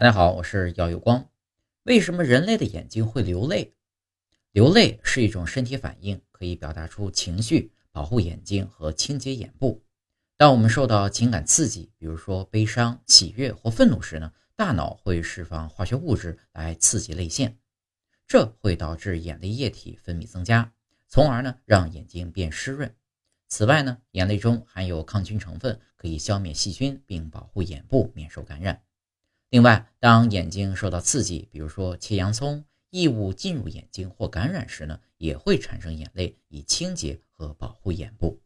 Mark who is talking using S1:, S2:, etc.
S1: 大家好，我是姚有光。为什么人类的眼睛会流泪？流泪是一种身体反应，可以表达出情绪、保护眼睛和清洁眼部。当我们受到情感刺激，比如说悲伤、喜悦或愤怒时呢，大脑会释放化学物质来刺激泪腺，这会导致眼泪液体分泌增加，从而呢让眼睛变湿润。此外呢，眼泪中含有抗菌成分，可以消灭细菌并保护眼部免受感染。另外，当眼睛受到刺激，比如说切洋葱，异物进入眼睛或感染时呢，也会产生眼泪，以清洁和保护眼部。